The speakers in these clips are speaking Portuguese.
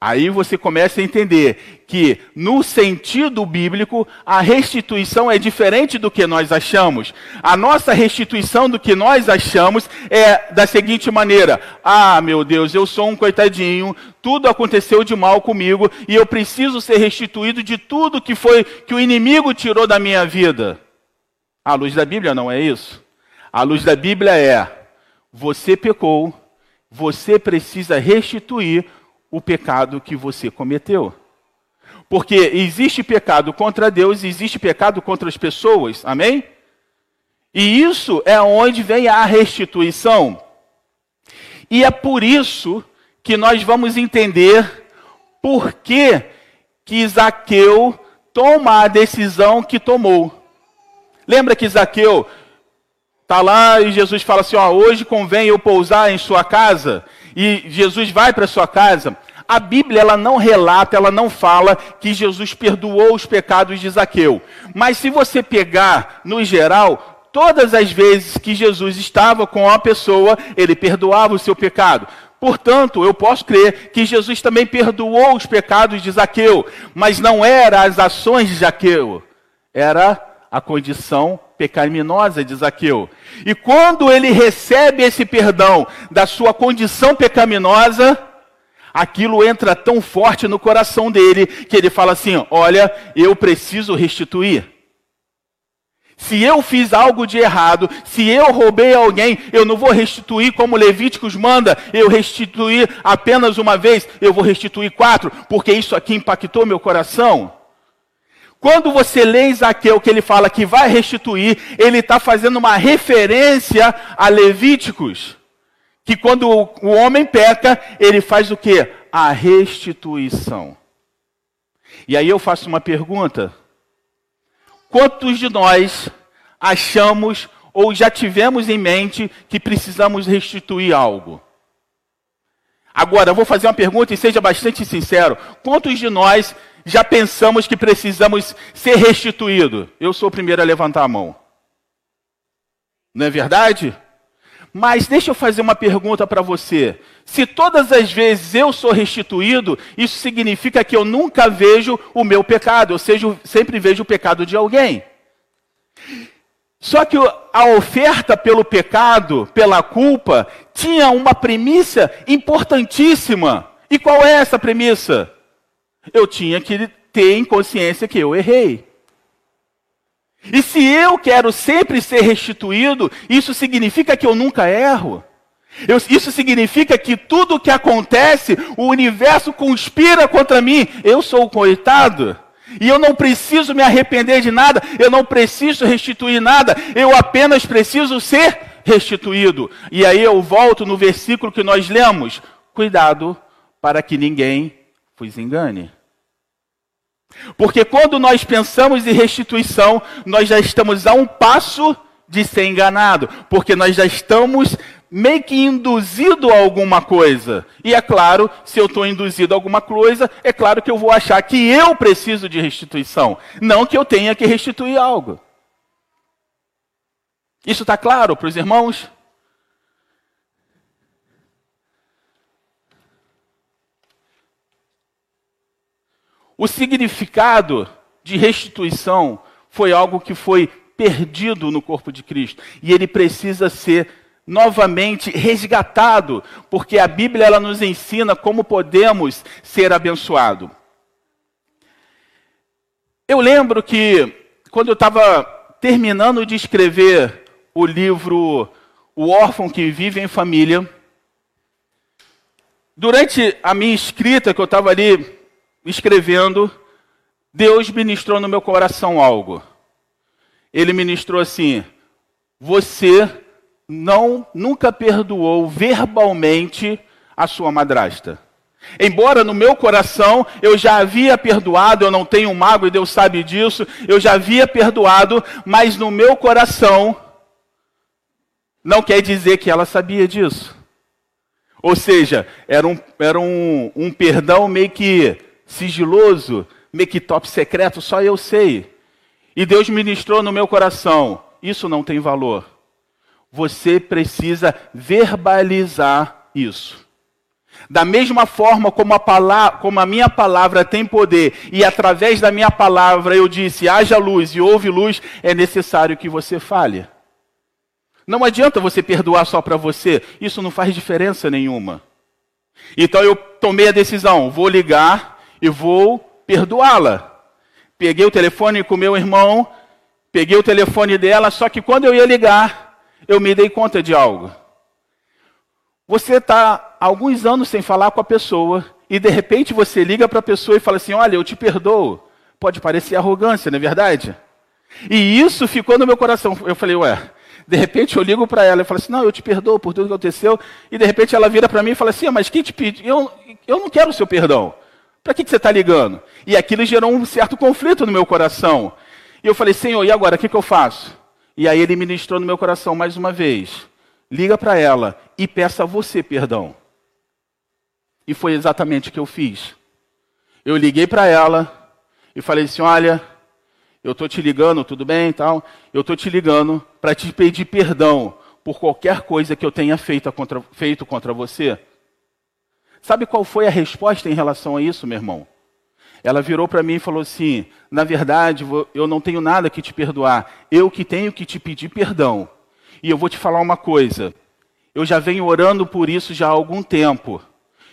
Aí você começa a entender que, no sentido bíblico, a restituição é diferente do que nós achamos. A nossa restituição do que nós achamos é da seguinte maneira: Ah, meu Deus, eu sou um coitadinho, tudo aconteceu de mal comigo e eu preciso ser restituído de tudo que foi que o inimigo tirou da minha vida. A luz da Bíblia não é isso. A luz da Bíblia é: você pecou, você precisa restituir o pecado que você cometeu. Porque existe pecado contra Deus, existe pecado contra as pessoas, amém? E isso é onde vem a restituição. E é por isso que nós vamos entender por que, que Zaqueu toma a decisão que tomou. Lembra que Zaqueu está lá e Jesus fala assim: ó, hoje convém eu pousar em sua casa? e Jesus vai para sua casa, a Bíblia ela não relata, ela não fala que Jesus perdoou os pecados de Zaqueu. Mas se você pegar no geral, todas as vezes que Jesus estava com a pessoa, ele perdoava o seu pecado. Portanto, eu posso crer que Jesus também perdoou os pecados de Zaqueu, mas não era as ações de Zaqueu, era a condição pecaminosa de Zaqueu. E quando ele recebe esse perdão da sua condição pecaminosa, aquilo entra tão forte no coração dele que ele fala assim: Olha, eu preciso restituir. Se eu fiz algo de errado, se eu roubei alguém, eu não vou restituir como Levíticos manda, eu restituir apenas uma vez, eu vou restituir quatro, porque isso aqui impactou meu coração. Quando você lê Isaqueu, que ele fala que vai restituir, ele está fazendo uma referência a Levíticos. Que quando o homem peca, ele faz o que? A restituição. E aí eu faço uma pergunta. Quantos de nós achamos ou já tivemos em mente que precisamos restituir algo? Agora, eu vou fazer uma pergunta e seja bastante sincero. Quantos de nós já pensamos que precisamos ser restituídos? Eu sou o primeiro a levantar a mão. Não é verdade? Mas deixa eu fazer uma pergunta para você. Se todas as vezes eu sou restituído, isso significa que eu nunca vejo o meu pecado, ou seja, sempre vejo o pecado de alguém. Só que a oferta pelo pecado, pela culpa, tinha uma premissa importantíssima. E qual é essa premissa? Eu tinha que ter em consciência que eu errei. E se eu quero sempre ser restituído, isso significa que eu nunca erro. Eu, isso significa que tudo o que acontece, o universo conspira contra mim. Eu sou o coitado. E eu não preciso me arrepender de nada, eu não preciso restituir nada, eu apenas preciso ser restituído. E aí eu volto no versículo que nós lemos: cuidado para que ninguém vos engane. Porque quando nós pensamos em restituição, nós já estamos a um passo de ser enganado, porque nós já estamos meio que induzido a alguma coisa. E é claro, se eu estou induzido a alguma coisa, é claro que eu vou achar que eu preciso de restituição, não que eu tenha que restituir algo. Isso está claro para os irmãos? O significado de restituição foi algo que foi perdido no corpo de Cristo e ele precisa ser novamente resgatado, porque a Bíblia ela nos ensina como podemos ser abençoados. Eu lembro que quando eu estava terminando de escrever o livro O órfão que vive em família, durante a minha escrita que eu estava ali escrevendo, Deus ministrou no meu coração algo. Ele ministrou assim: você não nunca perdoou verbalmente a sua madrasta. Embora no meu coração eu já havia perdoado, eu não tenho mago e Deus sabe disso, eu já havia perdoado, mas no meu coração não quer dizer que ela sabia disso. Ou seja, era um, era um, um perdão meio que sigiloso, meio que top secreto, só eu sei. E Deus ministrou no meu coração: isso não tem valor. Você precisa verbalizar isso. Da mesma forma como a, palavra, como a minha palavra tem poder, e através da minha palavra eu disse: haja luz e houve luz, é necessário que você fale. Não adianta você perdoar só para você, isso não faz diferença nenhuma. Então eu tomei a decisão: vou ligar e vou perdoá-la. Peguei o telefone com meu irmão, peguei o telefone dela, só que quando eu ia ligar, eu me dei conta de algo. Você está alguns anos sem falar com a pessoa e de repente você liga para a pessoa e fala assim: Olha, eu te perdoo. Pode parecer arrogância, não é verdade? E isso ficou no meu coração. Eu falei: Ué, de repente eu ligo para ela e falo assim: Não, eu te perdoo por tudo que aconteceu. E de repente ela vira para mim e fala assim: Mas quem te pediu? Eu, eu não quero o seu perdão. Para que, que você está ligando? E aquilo gerou um certo conflito no meu coração. E eu falei: Senhor, e agora? O que, que eu faço? E aí ele ministrou no meu coração mais uma vez liga para ela e peça a você perdão. E foi exatamente o que eu fiz. Eu liguei para ela e falei assim: olha, eu estou te ligando, tudo bem tal? Eu estou te ligando para te pedir perdão por qualquer coisa que eu tenha feito contra, feito contra você. Sabe qual foi a resposta em relação a isso, meu irmão? Ela virou para mim e falou assim: na verdade, eu não tenho nada que te perdoar, eu que tenho que te pedir perdão. E eu vou te falar uma coisa. Eu já venho orando por isso já há algum tempo.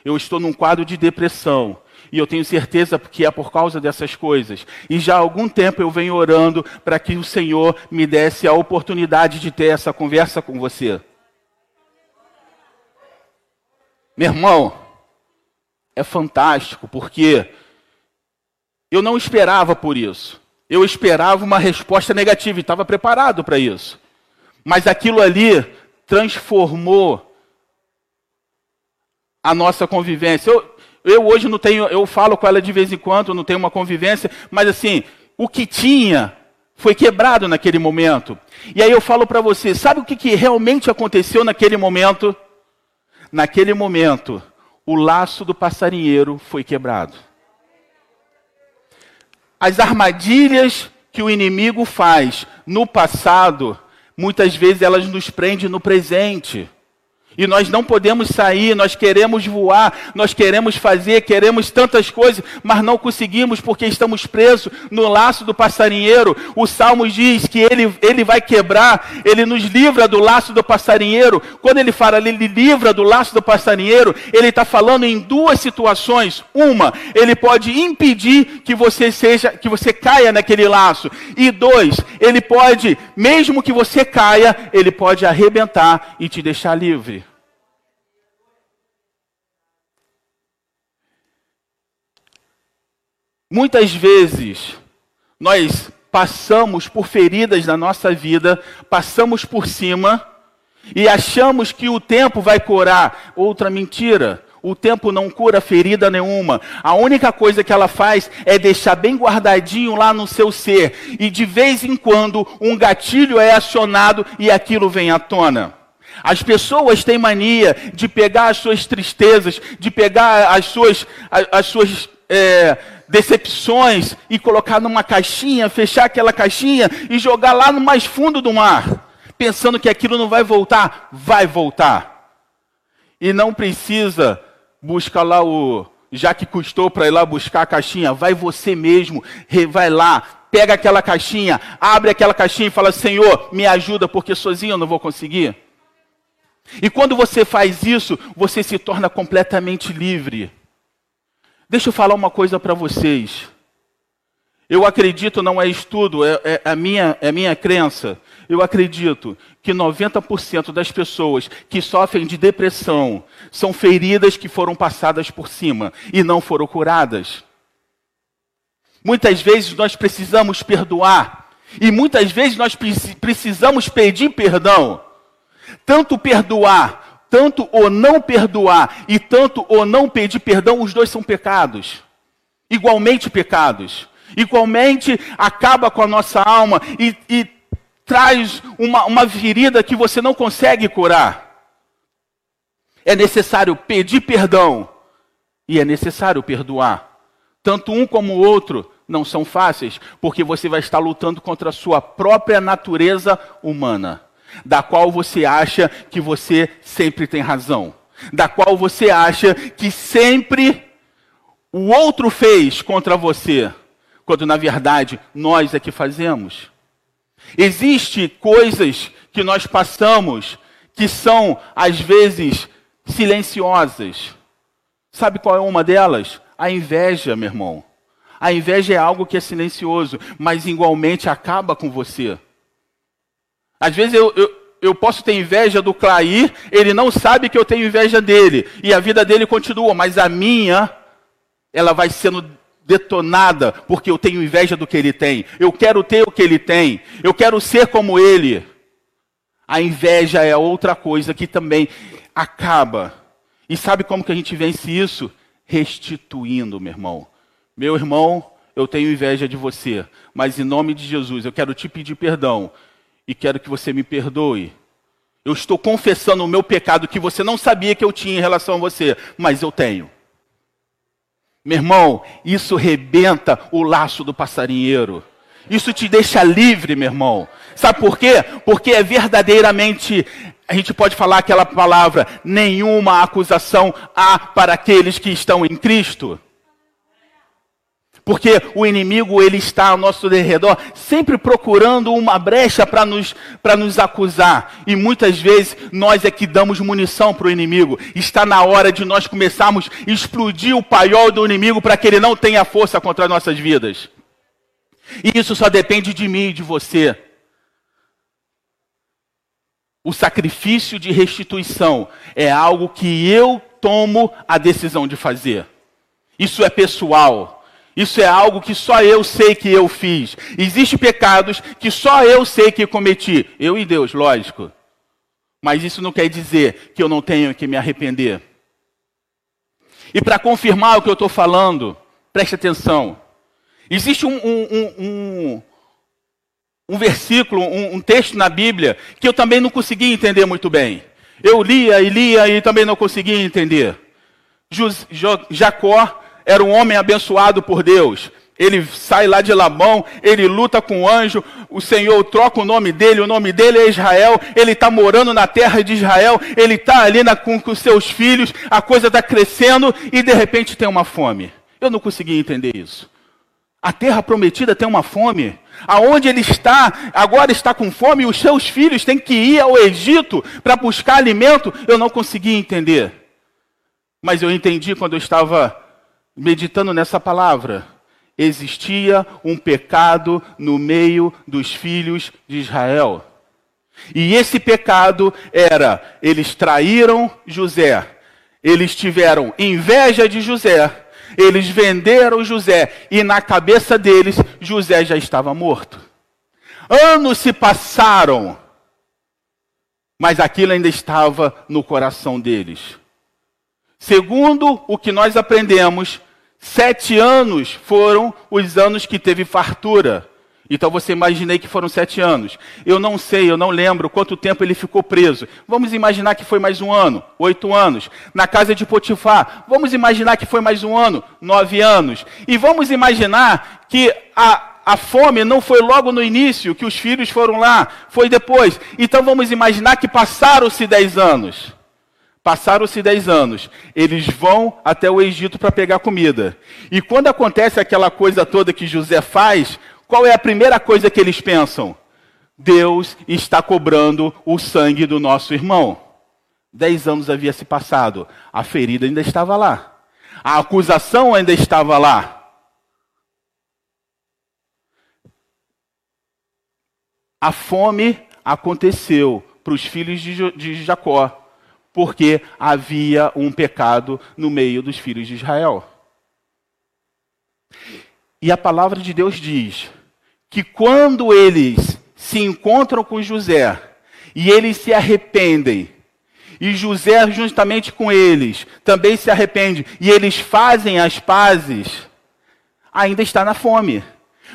Eu estou num quadro de depressão. E eu tenho certeza que é por causa dessas coisas. E já há algum tempo eu venho orando para que o Senhor me desse a oportunidade de ter essa conversa com você. Meu irmão, é fantástico, porque eu não esperava por isso. Eu esperava uma resposta negativa e estava preparado para isso. Mas aquilo ali transformou a nossa convivência. Eu, eu hoje não tenho, eu falo com ela de vez em quando, não tenho uma convivência, mas assim, o que tinha foi quebrado naquele momento. E aí eu falo para você, sabe o que, que realmente aconteceu naquele momento? Naquele momento, o laço do passarinheiro foi quebrado. As armadilhas que o inimigo faz no passado muitas vezes elas nos prendem no presente. E nós não podemos sair, nós queremos voar, nós queremos fazer, queremos tantas coisas, mas não conseguimos porque estamos presos no laço do passarinheiro. O Salmo diz que ele, ele vai quebrar, ele nos livra do laço do passarinheiro. Quando ele fala, ele livra do laço do passarinheiro, ele está falando em duas situações. Uma, ele pode impedir que você seja, que você caia naquele laço. E dois, ele pode, mesmo que você caia, ele pode arrebentar e te deixar livre. Muitas vezes nós passamos por feridas na nossa vida, passamos por cima e achamos que o tempo vai curar. Outra mentira. O tempo não cura ferida nenhuma. A única coisa que ela faz é deixar bem guardadinho lá no seu ser. E de vez em quando um gatilho é acionado e aquilo vem à tona. As pessoas têm mania de pegar as suas tristezas, de pegar as suas, as, as suas é, decepções e colocar numa caixinha, fechar aquela caixinha e jogar lá no mais fundo do mar, pensando que aquilo não vai voltar, vai voltar. E não precisa buscar lá o já que custou para ir lá buscar a caixinha, vai você mesmo, vai lá, pega aquela caixinha, abre aquela caixinha e fala: Senhor, me ajuda, porque sozinho eu não vou conseguir. E quando você faz isso, você se torna completamente livre. Deixa eu falar uma coisa para vocês. Eu acredito, não é estudo, é, é, a minha, é a minha crença. Eu acredito que 90% das pessoas que sofrem de depressão são feridas que foram passadas por cima e não foram curadas. Muitas vezes nós precisamos perdoar e muitas vezes nós precisamos pedir perdão. Tanto perdoar tanto o não perdoar e tanto o não pedir perdão, os dois são pecados. Igualmente pecados. Igualmente acaba com a nossa alma e, e traz uma, uma ferida que você não consegue curar. É necessário pedir perdão e é necessário perdoar. Tanto um como o outro não são fáceis, porque você vai estar lutando contra a sua própria natureza humana da qual você acha que você sempre tem razão. da qual você acha que sempre o outro fez contra você, quando na verdade nós é que fazemos. Existem coisas que nós passamos que são às vezes silenciosas. Sabe qual é uma delas? A inveja, meu irmão. A inveja é algo que é silencioso, mas igualmente acaba com você. Às vezes eu, eu, eu posso ter inveja do Clair, ele não sabe que eu tenho inveja dele, e a vida dele continua, mas a minha, ela vai sendo detonada, porque eu tenho inveja do que ele tem. Eu quero ter o que ele tem, eu quero ser como ele. A inveja é outra coisa que também acaba. E sabe como que a gente vence isso? Restituindo, meu irmão. Meu irmão, eu tenho inveja de você, mas em nome de Jesus eu quero te pedir perdão e quero que você me perdoe. Eu estou confessando o meu pecado que você não sabia que eu tinha em relação a você, mas eu tenho. Meu irmão, isso rebenta o laço do passarinheiro. Isso te deixa livre, meu irmão. Sabe por quê? Porque é verdadeiramente, a gente pode falar aquela palavra, nenhuma acusação há para aqueles que estão em Cristo. Porque o inimigo ele está ao nosso redor, sempre procurando uma brecha para nos, nos acusar. E muitas vezes nós é que damos munição para o inimigo. Está na hora de nós começarmos a explodir o paiol do inimigo para que ele não tenha força contra nossas vidas. E isso só depende de mim e de você. O sacrifício de restituição é algo que eu tomo a decisão de fazer. Isso é pessoal. Isso é algo que só eu sei que eu fiz. Existem pecados que só eu sei que cometi. Eu e Deus, lógico. Mas isso não quer dizer que eu não tenho que me arrepender. E para confirmar o que eu estou falando, preste atenção. Existe um, um, um, um versículo, um, texto na Bíblia que eu também não consegui entender muito bem. Eu lia e lia e também não conseguia entender. Jacó era um homem abençoado por Deus. Ele sai lá de Labão, ele luta com o anjo, o Senhor troca o nome dele, o nome dele é Israel, ele está morando na terra de Israel, ele está ali na, com, com seus filhos, a coisa está crescendo e de repente tem uma fome. Eu não consegui entender isso. A terra prometida tem uma fome. Aonde ele está, agora está com fome, e os seus filhos têm que ir ao Egito para buscar alimento. Eu não consegui entender. Mas eu entendi quando eu estava meditando nessa palavra, existia um pecado no meio dos filhos de Israel. E esse pecado era: eles traíram José, eles tiveram inveja de José, eles venderam José, e na cabeça deles, José já estava morto. Anos se passaram, mas aquilo ainda estava no coração deles. Segundo o que nós aprendemos, Sete anos foram os anos que teve fartura. Então você imaginei que foram sete anos. Eu não sei, eu não lembro quanto tempo ele ficou preso. Vamos imaginar que foi mais um ano, oito anos. Na casa de Potifar, vamos imaginar que foi mais um ano, nove anos. E vamos imaginar que a, a fome não foi logo no início, que os filhos foram lá, foi depois. Então vamos imaginar que passaram-se dez anos. Passaram-se dez anos. Eles vão até o Egito para pegar comida. E quando acontece aquela coisa toda que José faz, qual é a primeira coisa que eles pensam? Deus está cobrando o sangue do nosso irmão. Dez anos havia se passado. A ferida ainda estava lá. A acusação ainda estava lá. A fome aconteceu para os filhos de Jacó porque havia um pecado no meio dos filhos de Israel. E a palavra de Deus diz que quando eles se encontram com José e eles se arrependem, e José, juntamente com eles, também se arrepende, e eles fazem as pazes, ainda está na fome.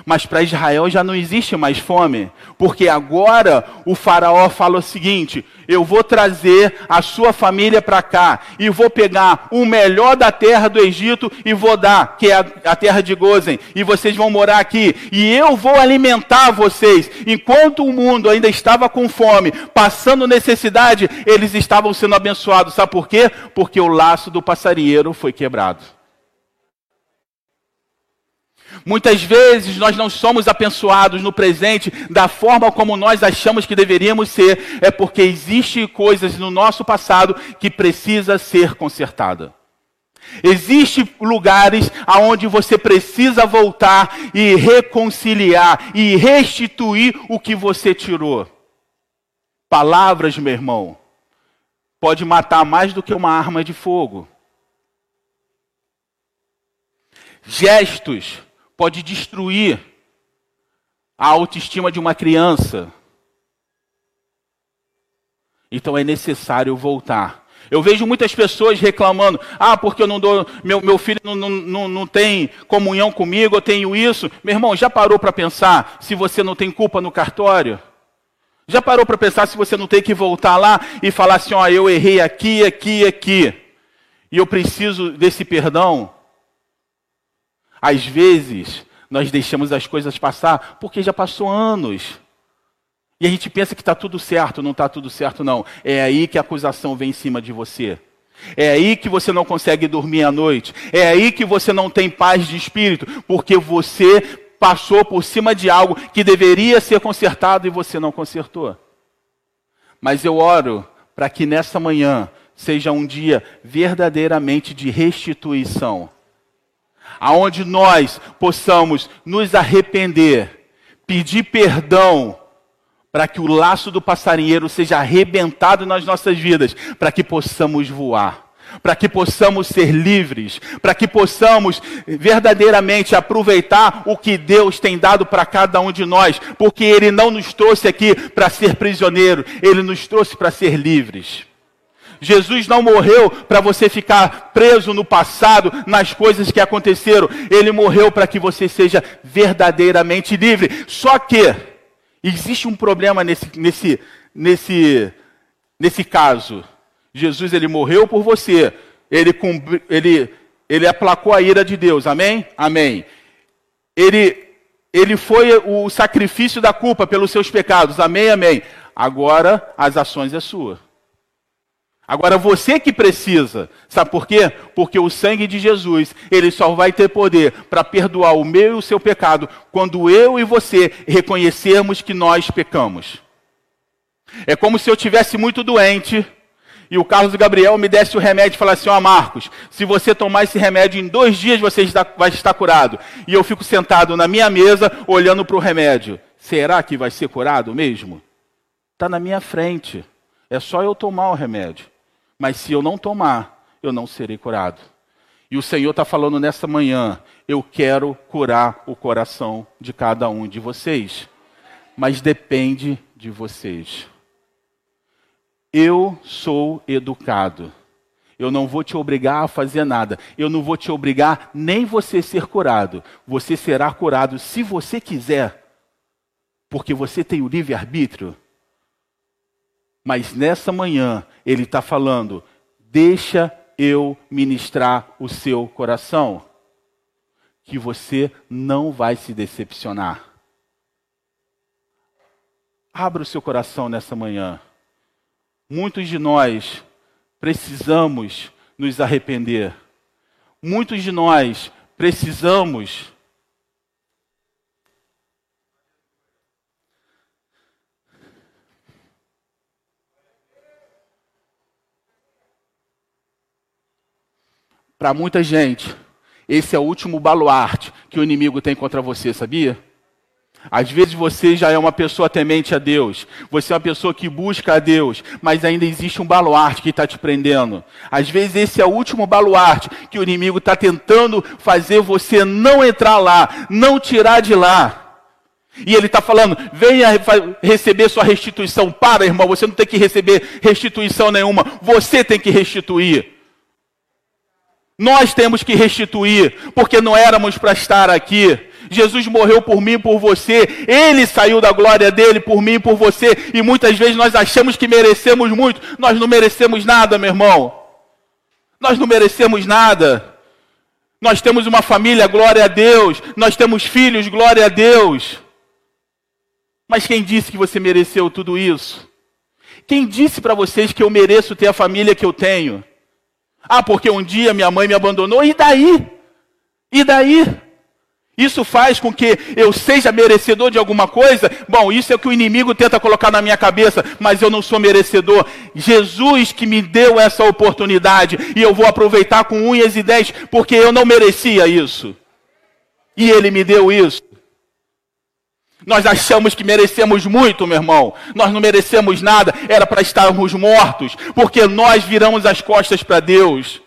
Mas para Israel já não existe mais fome, porque agora o Faraó fala o seguinte: eu vou trazer a sua família para cá e vou pegar o melhor da terra do Egito e vou dar, que é a, a terra de Gozen, e vocês vão morar aqui, e eu vou alimentar vocês. Enquanto o mundo ainda estava com fome, passando necessidade, eles estavam sendo abençoados. Sabe por quê? Porque o laço do passarinheiro foi quebrado. Muitas vezes nós não somos abençoados no presente da forma como nós achamos que deveríamos ser, é porque existem coisas no nosso passado que precisa ser consertada. Existem lugares aonde você precisa voltar e reconciliar e restituir o que você tirou. Palavras, meu irmão, pode matar mais do que uma arma de fogo. Gestos pode destruir a autoestima de uma criança. Então é necessário voltar. Eu vejo muitas pessoas reclamando: ah, porque eu não dou, meu, meu filho não, não, não tem comunhão comigo, eu tenho isso. Meu irmão, já parou para pensar se você não tem culpa no cartório? Já parou para pensar se você não tem que voltar lá e falar assim: ó, eu errei aqui, aqui, aqui, e eu preciso desse perdão? Às vezes, nós deixamos as coisas passar porque já passou anos. E a gente pensa que está tudo certo, não está tudo certo, não. É aí que a acusação vem em cima de você. É aí que você não consegue dormir à noite. É aí que você não tem paz de espírito, porque você passou por cima de algo que deveria ser consertado e você não consertou. Mas eu oro para que nessa manhã seja um dia verdadeiramente de restituição aonde nós possamos nos arrepender, pedir perdão, para que o laço do passarinheiro seja arrebentado nas nossas vidas, para que possamos voar para que possamos ser livres, para que possamos verdadeiramente aproveitar o que Deus tem dado para cada um de nós, porque Ele não nos trouxe aqui para ser prisioneiro, Ele nos trouxe para ser livres. Jesus não morreu para você ficar preso no passado, nas coisas que aconteceram. Ele morreu para que você seja verdadeiramente livre. Só que existe um problema nesse, nesse, nesse, nesse caso. Jesus ele morreu por você. Ele, ele, ele aplacou a ira de Deus. Amém? Amém. Ele, ele foi o sacrifício da culpa pelos seus pecados. Amém? Amém. Agora as ações é sua. Agora você que precisa, sabe por quê? Porque o sangue de Jesus, ele só vai ter poder para perdoar o meu e o seu pecado quando eu e você reconhecermos que nós pecamos. É como se eu tivesse muito doente e o Carlos Gabriel me desse o remédio e falasse: Ó, oh, Marcos, se você tomar esse remédio em dois dias você vai estar curado. E eu fico sentado na minha mesa olhando para o remédio. Será que vai ser curado mesmo? Está na minha frente. É só eu tomar o remédio mas se eu não tomar, eu não serei curado. E o Senhor está falando nessa manhã: eu quero curar o coração de cada um de vocês, mas depende de vocês. Eu sou educado. Eu não vou te obrigar a fazer nada. Eu não vou te obrigar nem você ser curado. Você será curado se você quiser, porque você tem o livre-arbítrio. Mas nessa manhã, ele está falando: deixa eu ministrar o seu coração, que você não vai se decepcionar. Abra o seu coração nessa manhã. Muitos de nós precisamos nos arrepender. Muitos de nós precisamos Para muita gente, esse é o último baluarte que o inimigo tem contra você, sabia? Às vezes você já é uma pessoa temente a Deus, você é uma pessoa que busca a Deus, mas ainda existe um baluarte que está te prendendo. Às vezes esse é o último baluarte que o inimigo está tentando fazer você não entrar lá, não tirar de lá. E ele está falando: venha receber sua restituição. Para, irmão, você não tem que receber restituição nenhuma, você tem que restituir. Nós temos que restituir, porque não éramos para estar aqui. Jesus morreu por mim e por você. Ele saiu da glória dele por mim e por você. E muitas vezes nós achamos que merecemos muito. Nós não merecemos nada, meu irmão. Nós não merecemos nada. Nós temos uma família, glória a Deus. Nós temos filhos, glória a Deus. Mas quem disse que você mereceu tudo isso? Quem disse para vocês que eu mereço ter a família que eu tenho? Ah, porque um dia minha mãe me abandonou, e daí? E daí? Isso faz com que eu seja merecedor de alguma coisa? Bom, isso é o que o inimigo tenta colocar na minha cabeça, mas eu não sou merecedor. Jesus que me deu essa oportunidade e eu vou aproveitar com unhas e dentes, porque eu não merecia isso. E ele me deu isso. Nós achamos que merecemos muito, meu irmão. Nós não merecemos nada, era para estarmos mortos, porque nós viramos as costas para Deus.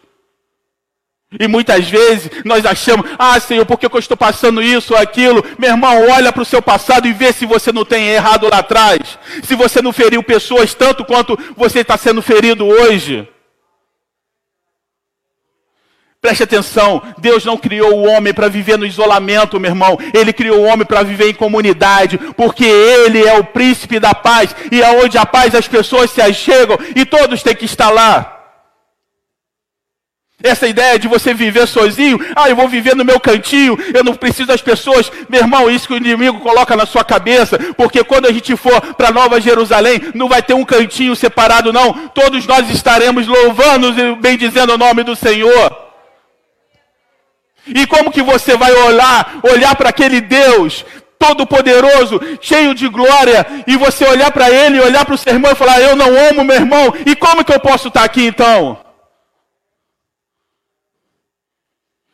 E muitas vezes nós achamos, ah, Senhor, por que eu estou passando isso ou aquilo? Meu irmão, olha para o seu passado e vê se você não tem errado lá atrás. Se você não feriu pessoas tanto quanto você está sendo ferido hoje. Preste atenção, Deus não criou o homem para viver no isolamento, meu irmão. Ele criou o homem para viver em comunidade, porque ele é o príncipe da paz. E aonde a paz as pessoas se achegam e todos têm que estar lá. Essa ideia de você viver sozinho, ah, eu vou viver no meu cantinho, eu não preciso das pessoas. Meu irmão, isso que o inimigo coloca na sua cabeça, porque quando a gente for para Nova Jerusalém, não vai ter um cantinho separado, não. Todos nós estaremos louvando e bendizendo o nome do Senhor. E como que você vai olhar, olhar para aquele Deus todo-poderoso, cheio de glória, e você olhar para ele, olhar para o seu irmão e falar: Eu não amo meu irmão, e como que eu posso estar aqui então?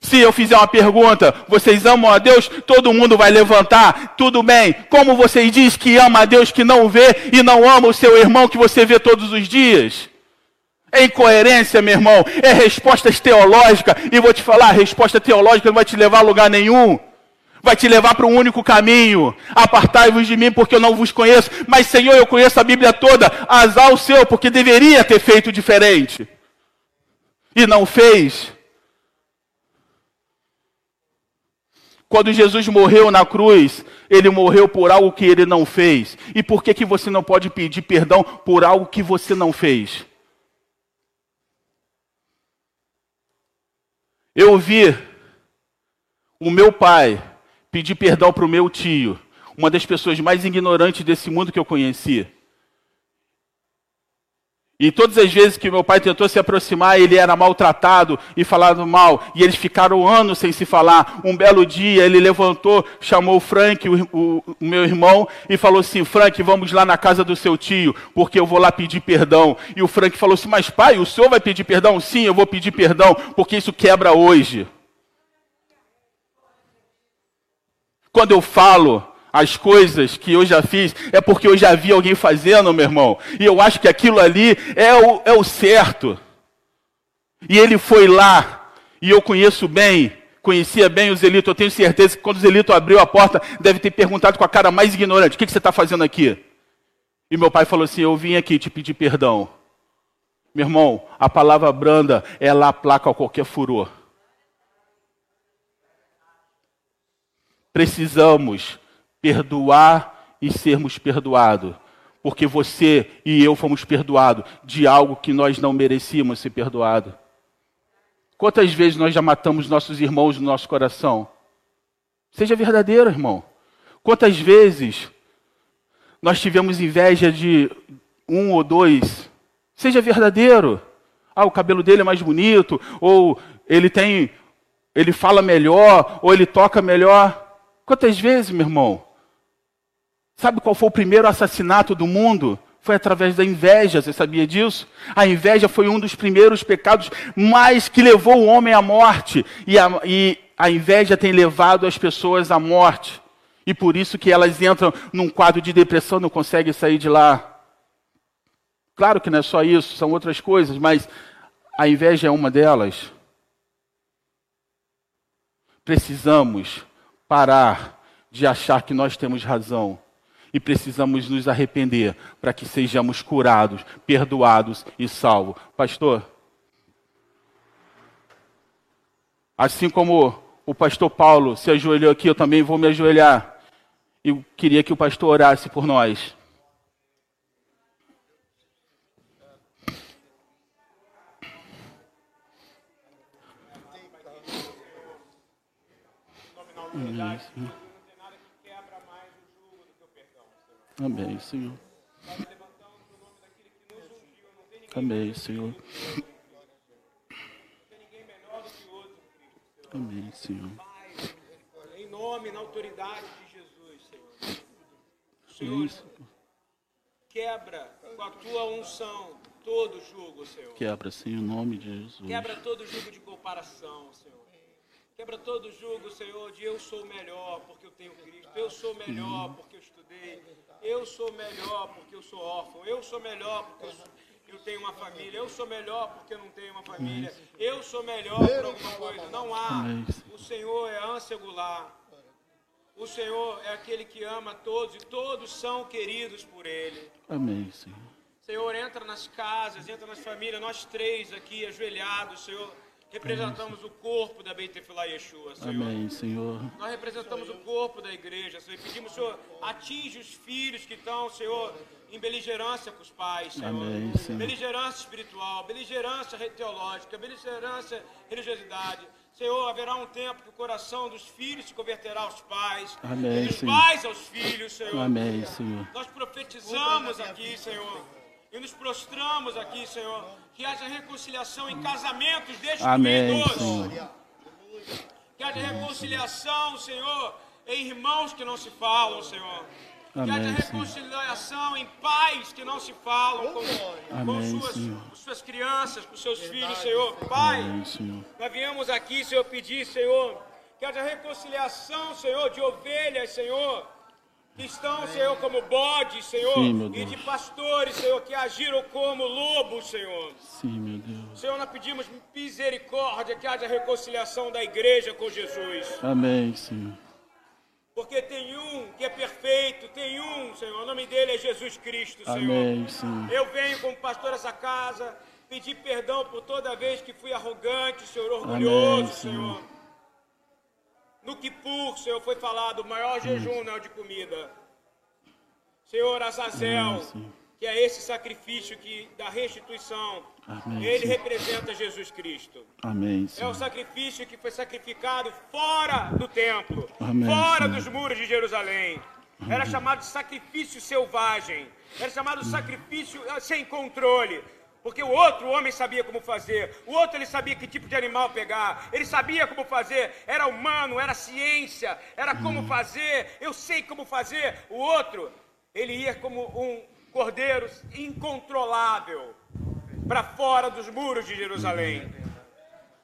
Se eu fizer uma pergunta, vocês amam a Deus? Todo mundo vai levantar, tudo bem. Como vocês diz que ama a Deus que não vê e não ama o seu irmão que você vê todos os dias? É incoerência, meu irmão. É respostas teológicas. E vou te falar, a resposta teológica não vai te levar a lugar nenhum. Vai te levar para um único caminho. Apartai-vos de mim, porque eu não vos conheço. Mas, Senhor, eu conheço a Bíblia toda. Azar o seu, porque deveria ter feito diferente. E não fez. Quando Jesus morreu na cruz, ele morreu por algo que ele não fez. E por que, que você não pode pedir perdão por algo que você não fez? Eu ouvi o meu pai pedir perdão para o meu tio, uma das pessoas mais ignorantes desse mundo que eu conheci. E todas as vezes que meu pai tentou se aproximar, ele era maltratado e falado mal. E eles ficaram anos sem se falar. Um belo dia, ele levantou, chamou o Frank, o, o, o, meu irmão, e falou assim: Frank, vamos lá na casa do seu tio, porque eu vou lá pedir perdão. E o Frank falou assim: Mas pai, o senhor vai pedir perdão? Sim, eu vou pedir perdão, porque isso quebra hoje. Quando eu falo as coisas que eu já fiz, é porque eu já vi alguém fazendo, meu irmão. E eu acho que aquilo ali é o, é o certo. E ele foi lá, e eu conheço bem, conhecia bem o Zelito. Eu tenho certeza que quando o Zelito abriu a porta, deve ter perguntado com a cara mais ignorante: O que, que você está fazendo aqui? E meu pai falou assim: Eu vim aqui te pedir perdão. Meu irmão, a palavra branda, ela aplaca qualquer furor. Precisamos perdoar e sermos perdoados. Porque você e eu fomos perdoados de algo que nós não merecíamos ser perdoado. Quantas vezes nós já matamos nossos irmãos no nosso coração? Seja verdadeiro, irmão. Quantas vezes nós tivemos inveja de um ou dois? Seja verdadeiro. Ah, o cabelo dele é mais bonito, ou ele tem, ele fala melhor, ou ele toca melhor. Quantas vezes, meu irmão? Sabe qual foi o primeiro assassinato do mundo? Foi através da inveja, você sabia disso? A inveja foi um dos primeiros pecados mais que levou o homem à morte. E a, e a inveja tem levado as pessoas à morte. E por isso que elas entram num quadro de depressão, não conseguem sair de lá. Claro que não é só isso, são outras coisas, mas a inveja é uma delas. Precisamos parar de achar que nós temos razão e precisamos nos arrepender para que sejamos curados, perdoados e salvos. Pastor, assim como o pastor Paulo se ajoelhou aqui, eu também vou me ajoelhar. E queria que o pastor orasse por nós. Amém, Senhor. Amém, Senhor. Amém, Senhor. Em nome, na autoridade de Jesus, Senhor. Senhor, quebra com a tua unção todo jugo, Senhor. Quebra, Senhor, em nome de Jesus. Quebra todo jugo de comparação, Senhor. Quebra todo jugo, Senhor, de eu sou melhor porque eu tenho Cristo. Eu sou melhor porque eu estudei. Eu sou melhor porque eu sou órfão. Eu sou melhor porque eu, sou, eu tenho uma família. Eu sou melhor porque eu não tenho uma família. Eu sou melhor por alguma coisa. Não há. O Senhor é ansegular. O Senhor é aquele que ama todos e todos são queridos por Ele. Amém, Senhor. Senhor, entra nas casas, entra nas famílias, nós três aqui ajoelhados, Senhor Representamos o corpo da Beit Tefilá Yeshua, Senhor. Amém, Senhor. Nós representamos o corpo da igreja, Senhor. E pedimos, Senhor, atinge os filhos que estão, Senhor, em beligerância com os pais, Senhor. Amém, Senhor. Beligerância espiritual, beligerância teológica, beligerância religiosidade. Senhor, haverá um tempo que o coração dos filhos se converterá aos pais. Amém, e dos Senhor. pais aos filhos, Senhor. Amém, Senhor. Nós profetizamos aqui, Senhor e nos prostramos aqui, Senhor, que haja reconciliação em casamentos desde Amém, Que haja reconciliação, Senhor, em irmãos que não se falam, Senhor. Amém, que haja reconciliação em pais que não se falam com, Amém, com, suas, com suas, crianças, com seus filhos, Senhor. Pai, Amém, Senhor. nós viemos aqui, Senhor, pedir, Senhor, que haja reconciliação, Senhor, de ovelhas, Senhor que estão, Senhor, como bodes, Senhor, Sim, e de pastores, Senhor, que agiram como lobos, Senhor. Sim, meu Deus. Senhor, nós pedimos misericórdia, que haja reconciliação da igreja com Jesus. Amém, Senhor. Porque tem um que é perfeito, tem um, Senhor, o nome dele é Jesus Cristo, Senhor. Amém, Senhor. Eu venho como pastor essa casa, pedir perdão por toda vez que fui arrogante, Senhor, orgulhoso, Amém, Senhor. Senhor. No Kippur, Senhor, foi falado o maior jejum não de comida. Senhor Azazel, que é esse sacrifício que da restituição, Amém, ele representa Jesus Cristo. Amém, é o sacrifício que foi sacrificado fora do templo, Amém, fora dos muros de Jerusalém. Era chamado de sacrifício selvagem. Era chamado de sacrifício eh, sem controle. Porque o outro homem sabia como fazer, o outro ele sabia que tipo de animal pegar, ele sabia como fazer, era humano, era ciência, era como fazer, eu sei como fazer. O outro, ele ia como um cordeiro incontrolável para fora dos muros de Jerusalém.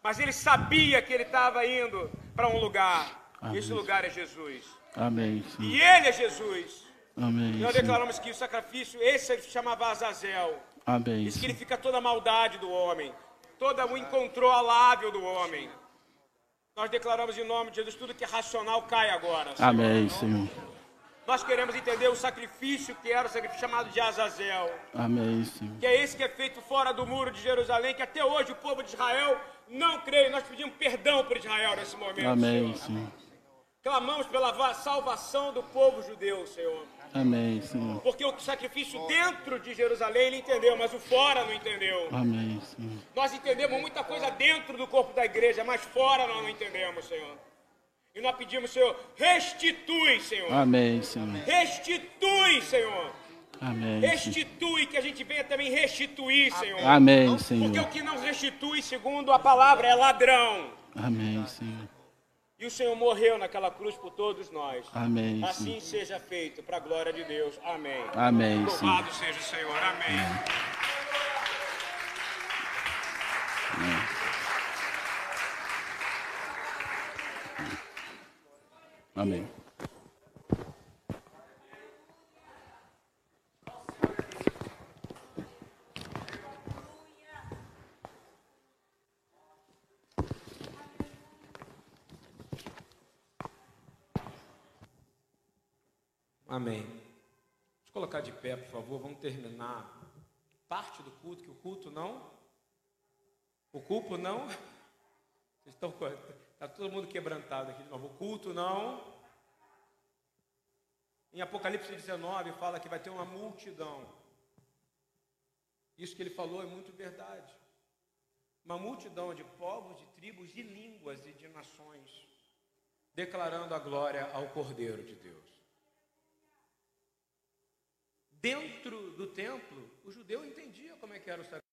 Mas ele sabia que ele estava indo para um lugar. Amém. Esse lugar é Jesus. Amém. Sim. E ele é Jesus. Amém. E nós declaramos que o sacrifício, esse se chamava Azazel. Amém. Isso significa toda a maldade do homem, toda o incontrolável do homem. Nós declaramos em nome de Jesus tudo que é racional cai agora. Senhor. Amém, Senhor. Nós queremos entender o sacrifício que era o sacrifício chamado de Azazel. Amém, Senhor. Que é esse que é feito fora do muro de Jerusalém, que até hoje o povo de Israel não crê. Nós pedimos perdão para Israel nesse momento. Amém, Senhor. Senhor. Clamamos pela salvação do povo judeu, Senhor. Amém, Senhor. Porque o sacrifício dentro de Jerusalém ele entendeu, mas o fora não entendeu. Amém, Senhor. Nós entendemos muita coisa dentro do corpo da igreja, mas fora nós não entendemos, Senhor. E nós pedimos, Senhor, restitui, Senhor. Amém, Senhor. Restitui, Senhor. Amém. Restitui, que a gente venha também restituir, Senhor. Amém, Senhor. Porque o que não restitui, segundo a palavra, é ladrão. Amém, Senhor. E o Senhor morreu naquela cruz por todos nós. Amém. Assim sim. seja feito, para a glória de Deus. Amém. Amém. Louvado sim. seja o Senhor. Amém. Amém. Amém. Amém. Vamos colocar de pé, por favor. Vamos terminar parte do culto, que o culto não. O culto não. Estão Está todo mundo quebrantado aqui de novo. O culto não. Em Apocalipse 19 fala que vai ter uma multidão. Isso que ele falou é muito verdade. Uma multidão de povos, de tribos, de línguas e de nações, declarando a glória ao Cordeiro de Deus. Dentro do templo, o judeu entendia como é que era o sacrifício.